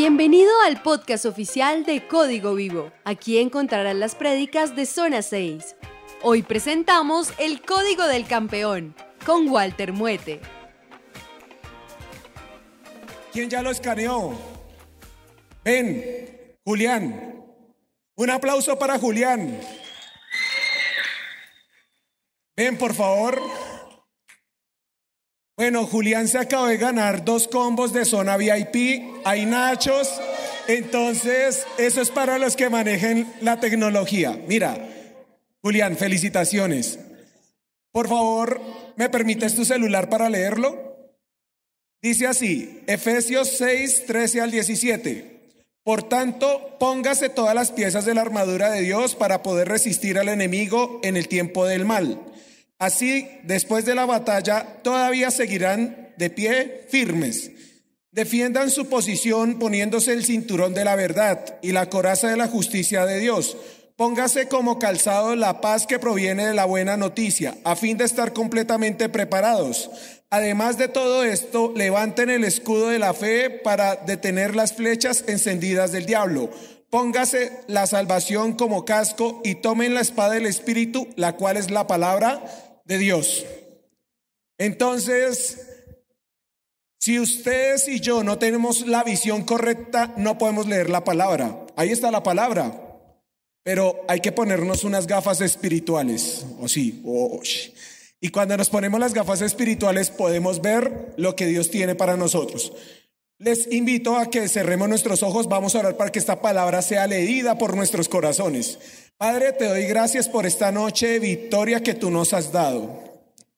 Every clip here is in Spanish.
Bienvenido al podcast oficial de Código Vivo. Aquí encontrarás las prédicas de Zona 6. Hoy presentamos el Código del Campeón con Walter Muete. ¿Quién ya lo escaneó? Ven, Julián. Un aplauso para Julián. Ven, por favor. Bueno, Julián se acabó de ganar dos combos de zona VIP. Hay nachos. Entonces, eso es para los que manejen la tecnología. Mira, Julián, felicitaciones. Por favor, ¿me permites tu celular para leerlo? Dice así, Efesios 6, 13 al 17. Por tanto, póngase todas las piezas de la armadura de Dios para poder resistir al enemigo en el tiempo del mal Así, después de la batalla, todavía seguirán de pie firmes. Defiendan su posición poniéndose el cinturón de la verdad y la coraza de la justicia de Dios. Póngase como calzado la paz que proviene de la buena noticia, a fin de estar completamente preparados. Además de todo esto, levanten el escudo de la fe para detener las flechas encendidas del diablo. Póngase la salvación como casco y tomen la espada del Espíritu, la cual es la palabra de Dios. Entonces, si ustedes y yo no tenemos la visión correcta, no podemos leer la palabra. Ahí está la palabra. Pero hay que ponernos unas gafas espirituales, o sí, y cuando nos ponemos las gafas espirituales podemos ver lo que Dios tiene para nosotros. Les invito a que cerremos nuestros ojos, vamos a orar para que esta palabra sea leída por nuestros corazones. Padre, te doy gracias por esta noche de victoria que tú nos has dado.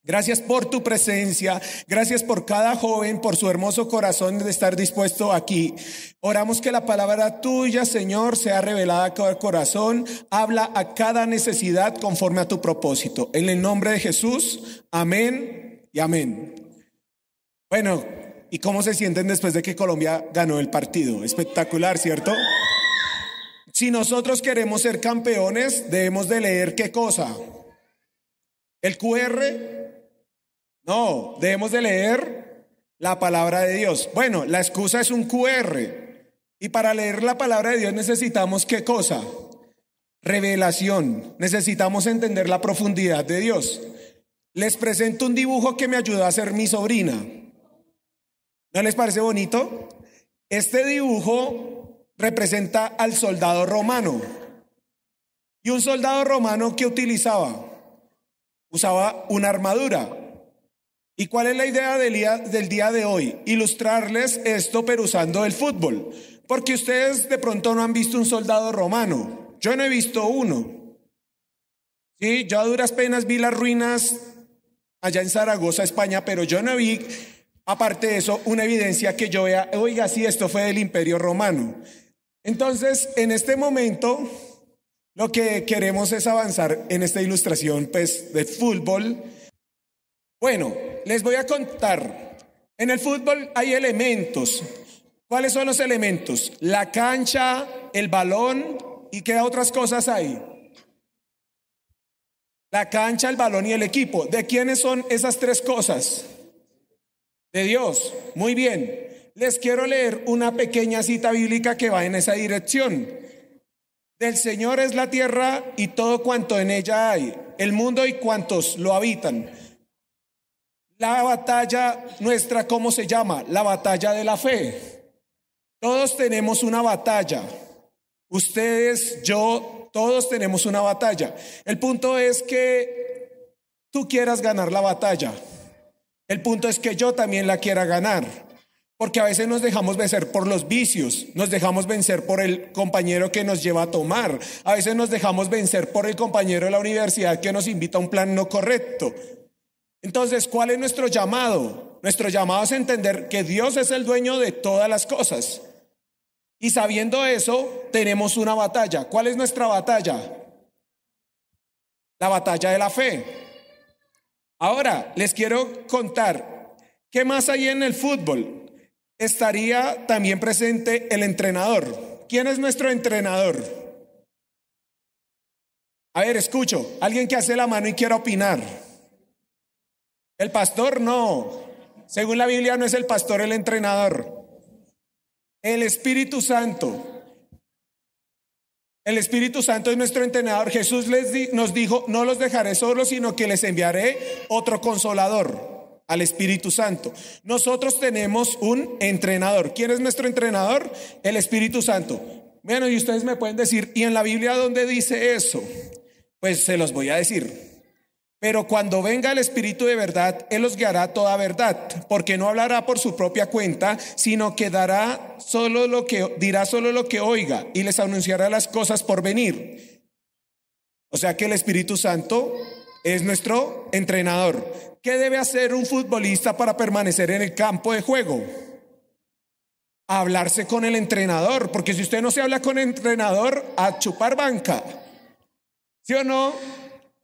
Gracias por tu presencia, gracias por cada joven, por su hermoso corazón de estar dispuesto aquí. Oramos que la palabra tuya, Señor, sea revelada a cada corazón, habla a cada necesidad conforme a tu propósito. En el nombre de Jesús, amén y amén. Bueno, ¿Y cómo se sienten después de que Colombia ganó el partido? Espectacular, ¿cierto? Si nosotros queremos ser campeones, debemos de leer qué cosa? ¿El QR? No, debemos de leer la palabra de Dios. Bueno, la excusa es un QR. Y para leer la palabra de Dios necesitamos qué cosa? Revelación. Necesitamos entender la profundidad de Dios. Les presento un dibujo que me ayudó a hacer mi sobrina. ¿No les parece bonito? Este dibujo representa al soldado romano. ¿Y un soldado romano que utilizaba? Usaba una armadura. ¿Y cuál es la idea del día, del día de hoy? Ilustrarles esto, pero usando el fútbol. Porque ustedes de pronto no han visto un soldado romano. Yo no he visto uno. Sí, yo a duras penas vi las ruinas allá en Zaragoza, España, pero yo no vi Aparte de eso, una evidencia que yo vea, oiga, si esto fue del imperio romano. Entonces, en este momento, lo que queremos es avanzar en esta ilustración, pues, de fútbol. Bueno, les voy a contar. En el fútbol hay elementos. ¿Cuáles son los elementos? La cancha, el balón y qué otras cosas hay. La cancha, el balón y el equipo. ¿De quiénes son esas tres cosas? De Dios. Muy bien. Les quiero leer una pequeña cita bíblica que va en esa dirección. Del Señor es la tierra y todo cuanto en ella hay, el mundo y cuantos lo habitan. La batalla nuestra, ¿cómo se llama? La batalla de la fe. Todos tenemos una batalla. Ustedes, yo, todos tenemos una batalla. El punto es que tú quieras ganar la batalla. El punto es que yo también la quiera ganar. Porque a veces nos dejamos vencer por los vicios, nos dejamos vencer por el compañero que nos lleva a tomar, a veces nos dejamos vencer por el compañero de la universidad que nos invita a un plan no correcto. Entonces, ¿cuál es nuestro llamado? Nuestro llamado es entender que Dios es el dueño de todas las cosas. Y sabiendo eso, tenemos una batalla. ¿Cuál es nuestra batalla? La batalla de la fe. Ahora, les quiero contar, ¿qué más hay en el fútbol? Estaría también presente el entrenador. ¿Quién es nuestro entrenador? A ver, escucho, alguien que hace la mano y quiera opinar. El pastor no. Según la Biblia no es el pastor el entrenador. El Espíritu Santo. El Espíritu Santo es nuestro entrenador. Jesús les nos dijo, no los dejaré solos, sino que les enviaré otro consolador, al Espíritu Santo. Nosotros tenemos un entrenador. ¿Quién es nuestro entrenador? El Espíritu Santo. Bueno, y ustedes me pueden decir, ¿y en la Biblia dónde dice eso? Pues se los voy a decir. Pero cuando venga el Espíritu de verdad, Él os guiará toda verdad, porque no hablará por su propia cuenta, sino que dará solo lo que dirá solo lo que oiga y les anunciará las cosas por venir. O sea que el Espíritu Santo es nuestro entrenador. ¿Qué debe hacer un futbolista para permanecer en el campo de juego? Hablarse con el entrenador, porque si usted no se habla con el entrenador, a chupar banca. ¿Sí o no?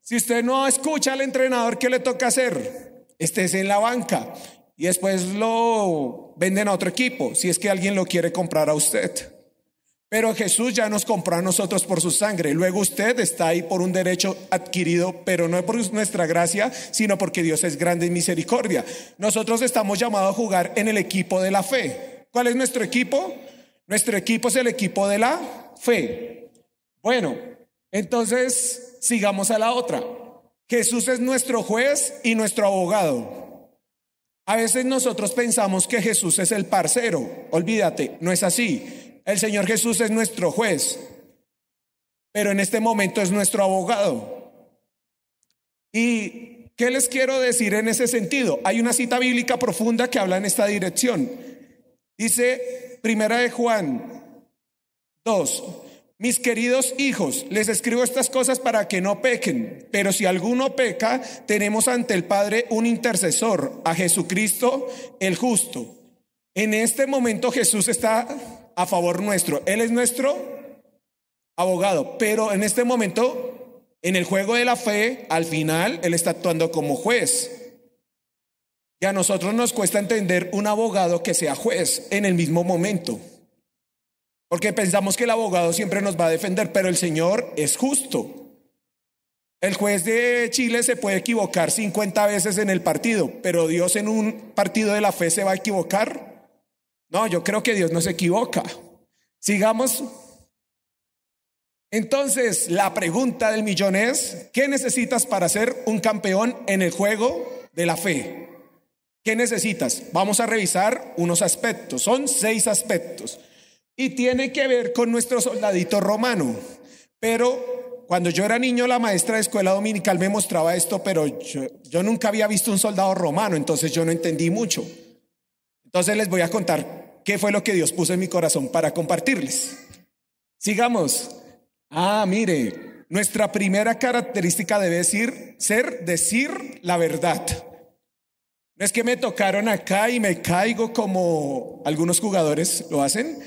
Si usted no escucha al entrenador, ¿qué le toca hacer? Estés en la banca y después lo venden a otro equipo, si es que alguien lo quiere comprar a usted. Pero Jesús ya nos compró a nosotros por su sangre. Luego usted está ahí por un derecho adquirido, pero no por nuestra gracia, sino porque Dios es grande en misericordia. Nosotros estamos llamados a jugar en el equipo de la fe. ¿Cuál es nuestro equipo? Nuestro equipo es el equipo de la fe. Bueno, entonces sigamos a la otra. Jesús es nuestro juez y nuestro abogado. A veces nosotros pensamos que Jesús es el parcero. Olvídate, no es así. El Señor Jesús es nuestro juez, pero en este momento es nuestro abogado. ¿Y qué les quiero decir en ese sentido? Hay una cita bíblica profunda que habla en esta dirección. Dice Primera de Juan 2, mis queridos hijos, les escribo estas cosas para que no pequen, pero si alguno peca, tenemos ante el Padre un intercesor, a Jesucristo el justo. En este momento Jesús está a favor nuestro, Él es nuestro abogado, pero en este momento, en el juego de la fe, al final, Él está actuando como juez. Y a nosotros nos cuesta entender un abogado que sea juez en el mismo momento. Porque pensamos que el abogado siempre nos va a defender, pero el Señor es justo. El juez de Chile se puede equivocar 50 veces en el partido, pero Dios en un partido de la fe se va a equivocar. No, yo creo que Dios no se equivoca. Sigamos. Entonces, la pregunta del millón es, ¿qué necesitas para ser un campeón en el juego de la fe? ¿Qué necesitas? Vamos a revisar unos aspectos. Son seis aspectos. Y tiene que ver con nuestro soldadito romano. Pero cuando yo era niño, la maestra de escuela dominical me mostraba esto, pero yo, nunca había visto un soldado romano, entonces yo no entendí mucho. Entonces les voy a contar qué fue lo que Dios puso en mi corazón para compartirles. Sigamos. Ah, mire, nuestra primera característica debe decir, ser decir la verdad. No es que me tocaron acá y me caigo como algunos jugadores lo hacen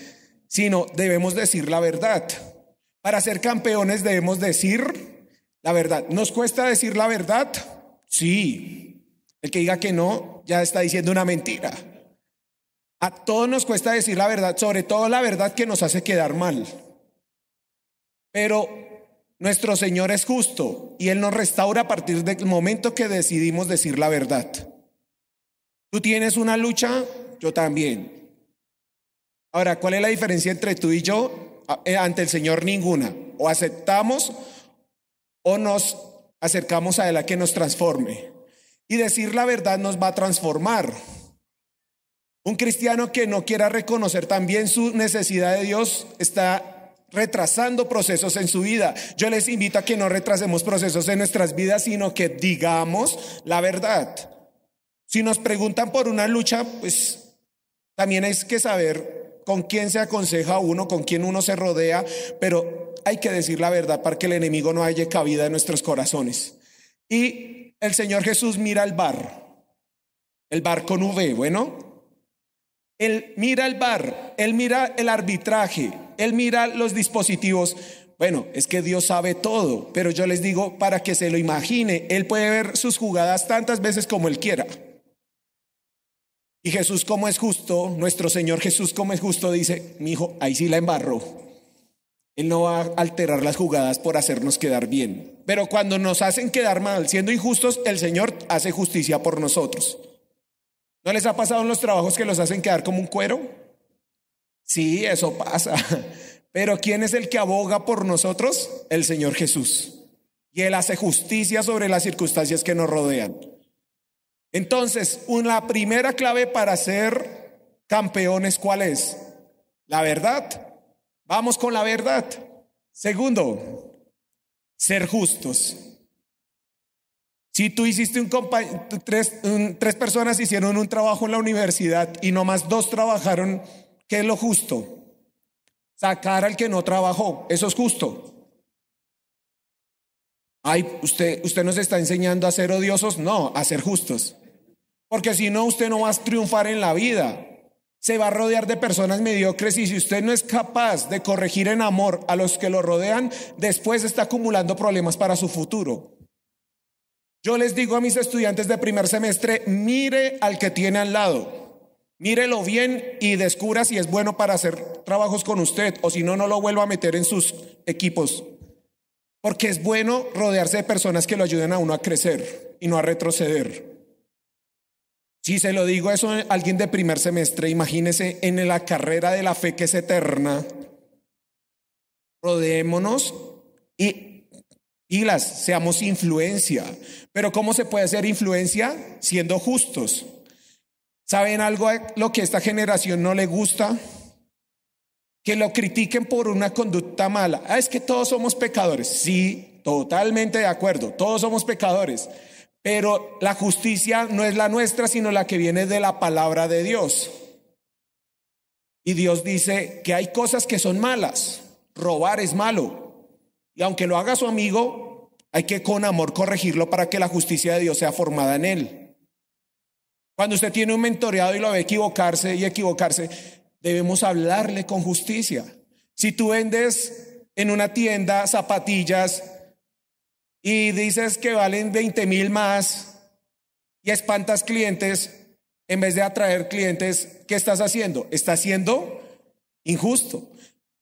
sino debemos decir la verdad. Para ser campeones debemos decir la verdad. ¿Nos cuesta decir la verdad? Sí. El que diga que no, ya está diciendo una mentira. A todos nos cuesta decir la verdad, sobre todo la verdad que nos hace quedar mal. Pero nuestro Señor es justo y Él nos restaura a partir del momento que decidimos decir la verdad. Tú tienes una lucha, yo también. Ahora, ¿cuál es la diferencia entre tú y yo? Eh, ante el Señor ninguna. O aceptamos o nos acercamos a Él a que nos transforme. Y decir la verdad nos va a transformar. Un cristiano que no quiera reconocer también su necesidad de Dios está retrasando procesos en su vida. Yo les invito a que no retrasemos procesos en nuestras vidas, sino que digamos la verdad. Si nos preguntan por una lucha, pues también hay que saber con quién se aconseja uno, con quién uno se rodea, pero hay que decir la verdad para que el enemigo no haya cabida en nuestros corazones. Y el Señor Jesús mira el bar, el bar con V, bueno. Él mira el bar, él mira el arbitraje, él mira los dispositivos. Bueno, es que Dios sabe todo, pero yo les digo para que se lo imagine, Él puede ver sus jugadas tantas veces como Él quiera. Y Jesús, como es justo, nuestro Señor Jesús, como es justo, dice, mi hijo, ahí sí la embarró. Él no va a alterar las jugadas por hacernos quedar bien. Pero cuando nos hacen quedar mal, siendo injustos, el Señor hace justicia por nosotros. ¿No les ha pasado en los trabajos que los hacen quedar como un cuero? Sí, eso pasa. Pero ¿quién es el que aboga por nosotros? El Señor Jesús. Y Él hace justicia sobre las circunstancias que nos rodean. Entonces, una primera clave para ser campeones, ¿cuál es? La verdad. Vamos con la verdad. Segundo, ser justos. Si tú hiciste un tres, tres personas hicieron un trabajo en la universidad y nomás dos trabajaron, ¿qué es lo justo? Sacar al que no trabajó, eso es justo. Ay, usted, usted nos está enseñando a ser odiosos, no, a ser justos. Porque si no, usted no va a triunfar en la vida. Se va a rodear de personas mediocres y si usted no es capaz de corregir en amor a los que lo rodean, después está acumulando problemas para su futuro. Yo les digo a mis estudiantes de primer semestre, mire al que tiene al lado. Mírelo bien y descubra si es bueno para hacer trabajos con usted o si no, no lo vuelva a meter en sus equipos. Porque es bueno rodearse de personas que lo ayuden a uno a crecer y no a retroceder. Si se lo digo eso a alguien de primer semestre, imagínese en la carrera de la fe que es eterna. Rodeémonos y, las seamos influencia. Pero ¿cómo se puede hacer influencia? Siendo justos. ¿Saben algo lo que esta generación no le gusta? Que lo critiquen por una conducta mala. Ah, es que todos somos pecadores. Sí, totalmente de acuerdo. Todos somos pecadores. Pero la justicia no es la nuestra, sino la que viene de la palabra de Dios. Y Dios dice que hay cosas que son malas. Robar es malo. Y aunque lo haga su amigo, hay que con amor corregirlo para que la justicia de Dios sea formada en él. Cuando usted tiene un mentoreado y lo ve equivocarse y equivocarse, debemos hablarle con justicia. Si tú vendes en una tienda zapatillas y dices que valen 20 mil más y espantas clientes, en vez de atraer clientes, ¿qué estás haciendo? Estás siendo injusto.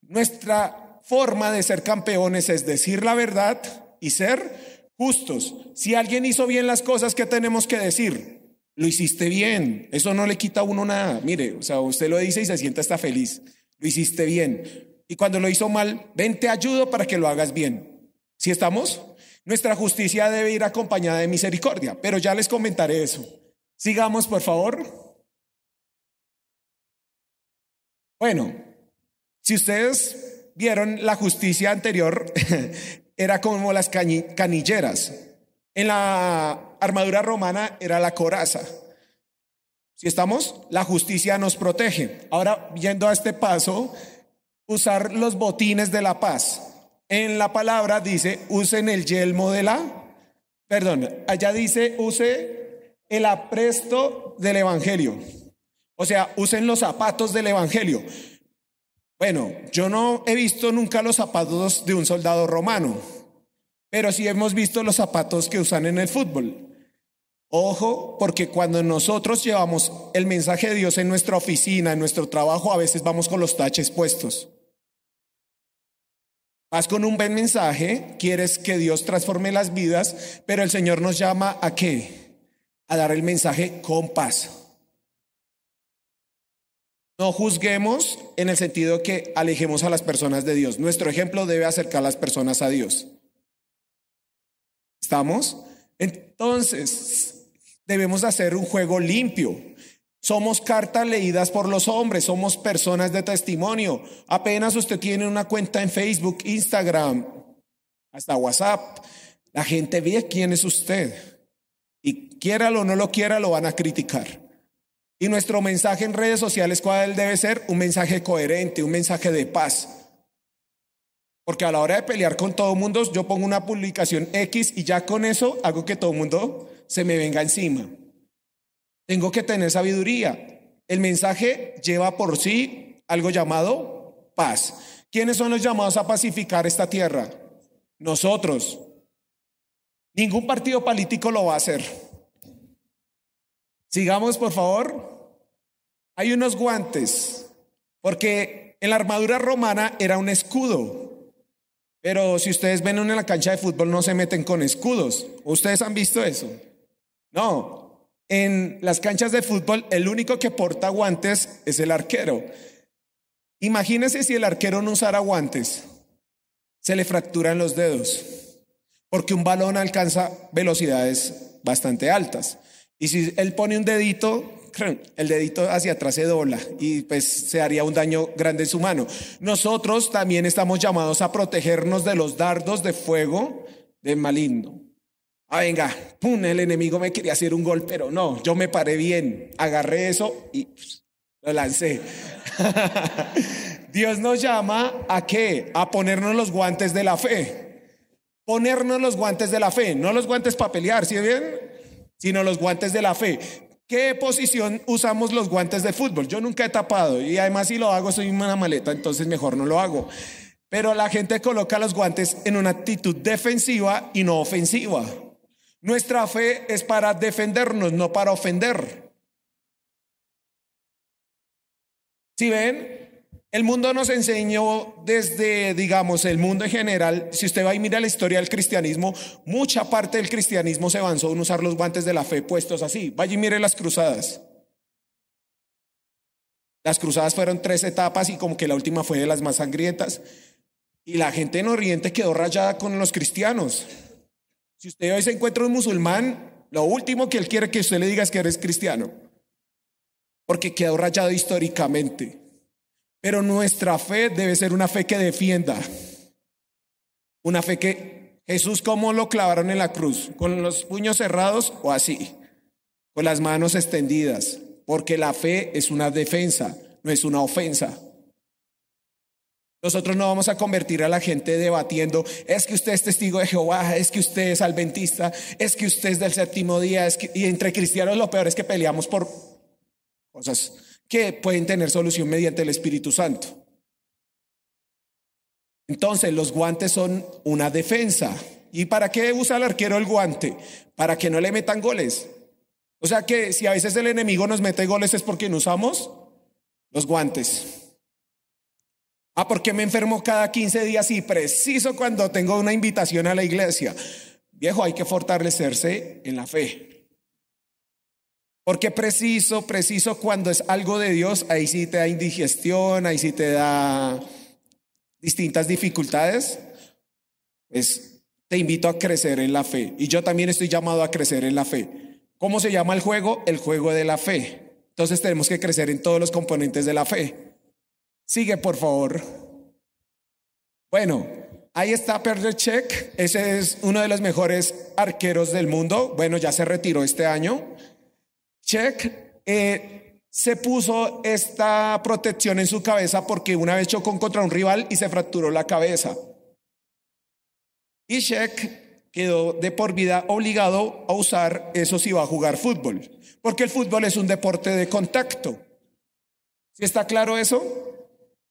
Nuestra forma de ser campeones es decir la verdad y ser justos. Si alguien hizo bien las cosas, ¿qué tenemos que decir? Lo hiciste bien. Eso no le quita a uno nada. Mire, o sea, usted lo dice y se siente hasta feliz. Lo hiciste bien. Y cuando lo hizo mal, ven, te ayudo para que lo hagas bien. ¿Sí estamos? Nuestra justicia debe ir acompañada de misericordia, pero ya les comentaré eso. Sigamos, por favor. Bueno, si ustedes vieron la justicia anterior, era como las canilleras. En la armadura romana era la coraza. Si estamos, la justicia nos protege. Ahora, yendo a este paso, usar los botines de la paz. En la palabra dice, usen el yelmo de la, perdón, allá dice, use el apresto del Evangelio. O sea, usen los zapatos del Evangelio. Bueno, yo no he visto nunca los zapatos de un soldado romano, pero sí hemos visto los zapatos que usan en el fútbol. Ojo, porque cuando nosotros llevamos el mensaje de Dios en nuestra oficina, en nuestro trabajo, a veces vamos con los taches puestos. Vas con un buen mensaje, quieres que Dios transforme las vidas, pero el Señor nos llama a qué? A dar el mensaje con paz. No juzguemos en el sentido que alejemos a las personas de Dios. Nuestro ejemplo debe acercar a las personas a Dios. ¿Estamos? Entonces, debemos hacer un juego limpio. Somos cartas leídas por los hombres, somos personas de testimonio. Apenas usted tiene una cuenta en Facebook, Instagram, hasta WhatsApp, la gente ve quién es usted. Y quiéralo o no lo quiera, lo van a criticar. Y nuestro mensaje en redes sociales, ¿cuál debe ser? Un mensaje coherente, un mensaje de paz. Porque a la hora de pelear con todo el mundo, yo pongo una publicación X y ya con eso hago que todo el mundo se me venga encima. Tengo que tener sabiduría. El mensaje lleva por sí algo llamado paz. ¿Quiénes son los llamados a pacificar esta tierra? Nosotros. Ningún partido político lo va a hacer. Sigamos, por favor. Hay unos guantes, porque en la armadura romana era un escudo. Pero si ustedes ven en la cancha de fútbol no se meten con escudos. ¿Ustedes han visto eso? No, en las canchas de fútbol, el único que porta guantes es el arquero. Imagínese si el arquero no usara guantes, se le fracturan los dedos, porque un balón alcanza velocidades bastante altas. Y si él pone un dedito, el dedito hacia atrás se dobla y pues se haría un daño grande en su mano. Nosotros también estamos llamados a protegernos de los dardos de fuego del maligno. Ah, venga, pum, el enemigo me quería hacer un gol, pero no, yo me paré bien, agarré eso y lo lancé. Dios nos llama a qué? A ponernos los guantes de la fe. Ponernos los guantes de la fe, no los guantes para pelear, ¿sí bien? Sino los guantes de la fe. ¿Qué posición usamos los guantes de fútbol? Yo nunca he tapado y además si lo hago soy una maleta, entonces mejor no lo hago. Pero la gente coloca los guantes en una actitud defensiva y no ofensiva. Nuestra fe es para defendernos, no para ofender. Si ven, el mundo nos enseñó desde, digamos, el mundo en general, si usted va y mira la historia del cristianismo, mucha parte del cristianismo se avanzó en usar los guantes de la fe puestos así. Vaya y mire las cruzadas. Las cruzadas fueron tres etapas y como que la última fue de las más sangrientas. Y la gente en Oriente quedó rayada con los cristianos. Si usted hoy se encuentra un musulmán, lo último que él quiere que usted le diga es que eres cristiano. Porque quedó rayado históricamente. Pero nuestra fe debe ser una fe que defienda. Una fe que Jesús, ¿cómo lo clavaron en la cruz? ¿Con los puños cerrados o así? Con las manos extendidas. Porque la fe es una defensa, no es una ofensa. Nosotros no vamos a convertir a la gente debatiendo, es que usted es testigo de Jehová, es que usted es adventista, es que usted es del séptimo día, es que, y entre cristianos lo peor es que peleamos por cosas que pueden tener solución mediante el Espíritu Santo. Entonces, los guantes son una defensa. ¿Y para qué usa el arquero el guante? Para que no le metan goles. O sea que si a veces el enemigo nos mete goles es porque no usamos los guantes. Ah, porque me enfermo cada 15 días y preciso cuando tengo una invitación a la iglesia. Viejo, hay que fortalecerse en la fe. Porque preciso, preciso cuando es algo de Dios, ahí sí te da indigestión, ahí sí te da distintas dificultades. Pues te invito a crecer en la fe. Y yo también estoy llamado a crecer en la fe. ¿Cómo se llama el juego? El juego de la fe. Entonces tenemos que crecer en todos los componentes de la fe. Sigue, por favor. Bueno, ahí está Check. Ese es uno de los mejores arqueros del mundo. Bueno, ya se retiró este año. Check eh, se puso esta protección en su cabeza porque una vez chocó contra un rival y se fracturó la cabeza. Y Check quedó de por vida obligado a usar eso si va a jugar fútbol, porque el fútbol es un deporte de contacto. ¿Sí está claro eso?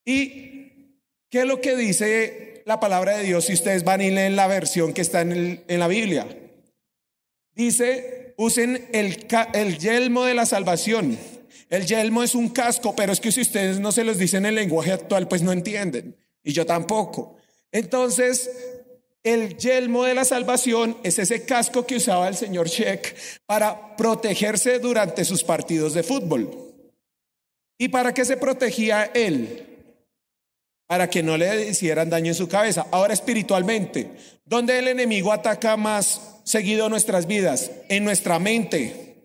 ¿Y qué es lo que dice la palabra de Dios si ustedes van y leen la versión que está en, en la Biblia? Dice usen el, el yelmo de la salvación. El yelmo es un casco, pero es que si ustedes no se los dicen en lenguaje actual, pues no entienden. Y yo tampoco. Entonces, el yelmo de la salvación es ese casco que usaba el señor Sheck para protegerse durante sus partidos de fútbol. ¿Y para qué se protegía él? Para que no le hicieran daño en su cabeza. Ahora espiritualmente, ¿dónde el enemigo ataca más seguido nuestras vidas, en nuestra mente.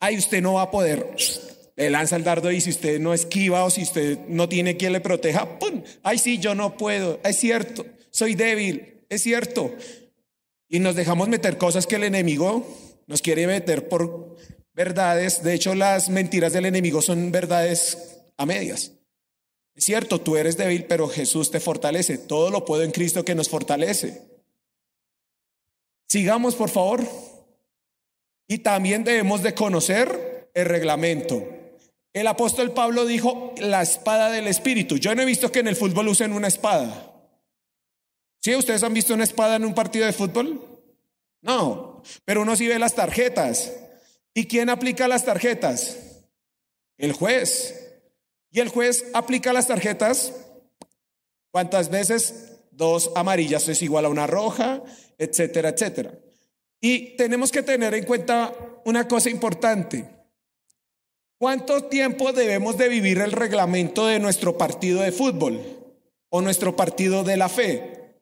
Ahí usted no va a poder. Le lanza el dardo y si usted no esquiva o si usted no tiene quien le proteja, ¡pum! Ay, sí, yo no puedo. Es cierto, soy débil, es cierto. Y nos dejamos meter cosas que el enemigo nos quiere meter por verdades. De hecho, las mentiras del enemigo son verdades a medias. Es cierto, tú eres débil, pero Jesús te fortalece. Todo lo puedo en Cristo que nos fortalece. Sigamos, por favor. Y también debemos de conocer el reglamento. El apóstol Pablo dijo la espada del espíritu. Yo no he visto que en el fútbol usen una espada. ¿Sí? ¿Ustedes han visto una espada en un partido de fútbol? No, pero uno sí ve las tarjetas. ¿Y quién aplica las tarjetas? El juez. ¿Y el juez aplica las tarjetas? ¿Cuántas veces? Dos amarillas es igual a una roja, etcétera, etcétera. Y tenemos que tener en cuenta una cosa importante. ¿Cuánto tiempo debemos de vivir el reglamento de nuestro partido de fútbol o nuestro partido de la fe?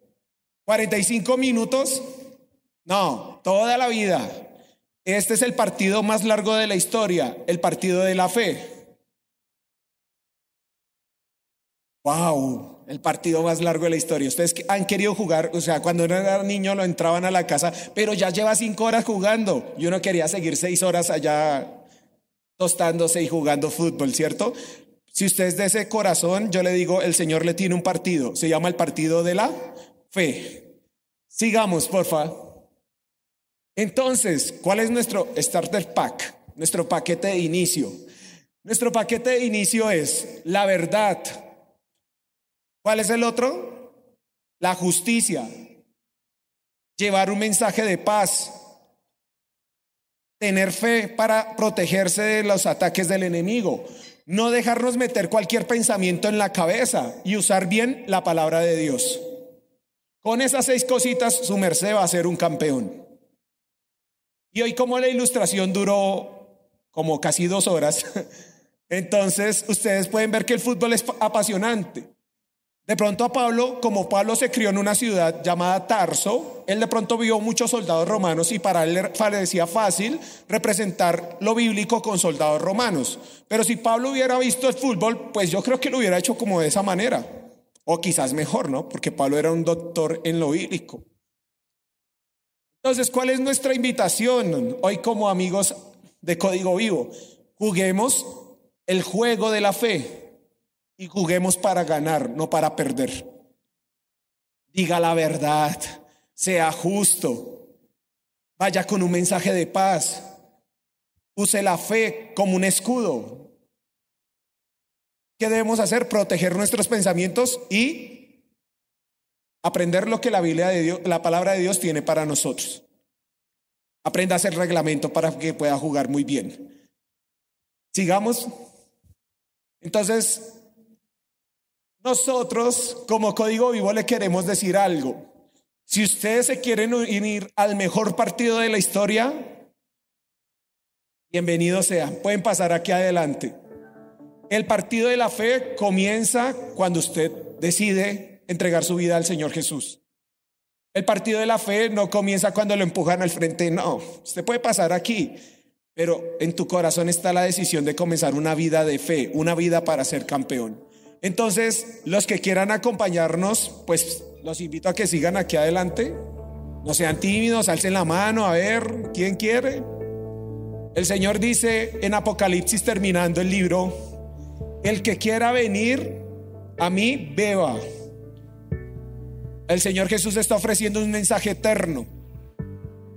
¿45 minutos? No, toda la vida. Este es el partido más largo de la historia, el partido de la fe. Wow, el partido más largo de la historia. Ustedes han querido jugar, o sea, cuando era niño lo entraban a la casa, pero ya lleva cinco horas jugando. Yo no quería seguir seis horas allá tostándose y jugando fútbol, ¿cierto? Si usted es de ese corazón, yo le digo, el Señor le tiene un partido, se llama el partido de la fe. Sigamos, porfa. Entonces, ¿cuál es nuestro starter pack? Nuestro paquete de inicio. Nuestro paquete de inicio es la verdad. ¿Cuál es el otro? La justicia. Llevar un mensaje de paz tener fe para protegerse de los ataques del enemigo, no dejarnos meter cualquier pensamiento en la cabeza y usar bien la palabra de Dios. Con esas seis cositas, su merced va a ser un campeón. Y hoy como la ilustración duró como casi dos horas, entonces ustedes pueden ver que el fútbol es apasionante. De pronto a Pablo, como Pablo se crió en una ciudad llamada Tarso, él de pronto vio muchos soldados romanos y para él le parecía fácil representar lo bíblico con soldados romanos. Pero si Pablo hubiera visto el fútbol, pues yo creo que lo hubiera hecho como de esa manera. O quizás mejor, ¿no? Porque Pablo era un doctor en lo bíblico. Entonces, ¿cuál es nuestra invitación hoy como amigos de Código Vivo? Juguemos el juego de la fe y juguemos para ganar, no para perder. Diga la verdad, sea justo, vaya con un mensaje de paz, use la fe como un escudo. ¿Qué debemos hacer? Proteger nuestros pensamientos y aprender lo que la Biblia de Dios, la palabra de Dios tiene para nosotros. Aprenda a hacer reglamento para que pueda jugar muy bien. Sigamos. Entonces, nosotros, como Código Vivo, le queremos decir algo. Si ustedes se quieren unir al mejor partido de la historia, bienvenidos sean. Pueden pasar aquí adelante. El partido de la fe comienza cuando usted decide entregar su vida al Señor Jesús. El partido de la fe no comienza cuando lo empujan al frente, no. Usted puede pasar aquí, pero en tu corazón está la decisión de comenzar una vida de fe, una vida para ser campeón. Entonces, los que quieran acompañarnos, pues los invito a que sigan aquí adelante. No sean tímidos, alcen la mano, a ver, ¿quién quiere? El Señor dice en Apocalipsis terminando el libro, el que quiera venir a mí, beba. El Señor Jesús está ofreciendo un mensaje eterno.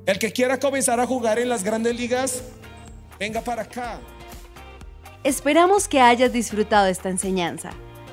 El que quiera comenzar a jugar en las grandes ligas, venga para acá. Esperamos que hayas disfrutado esta enseñanza.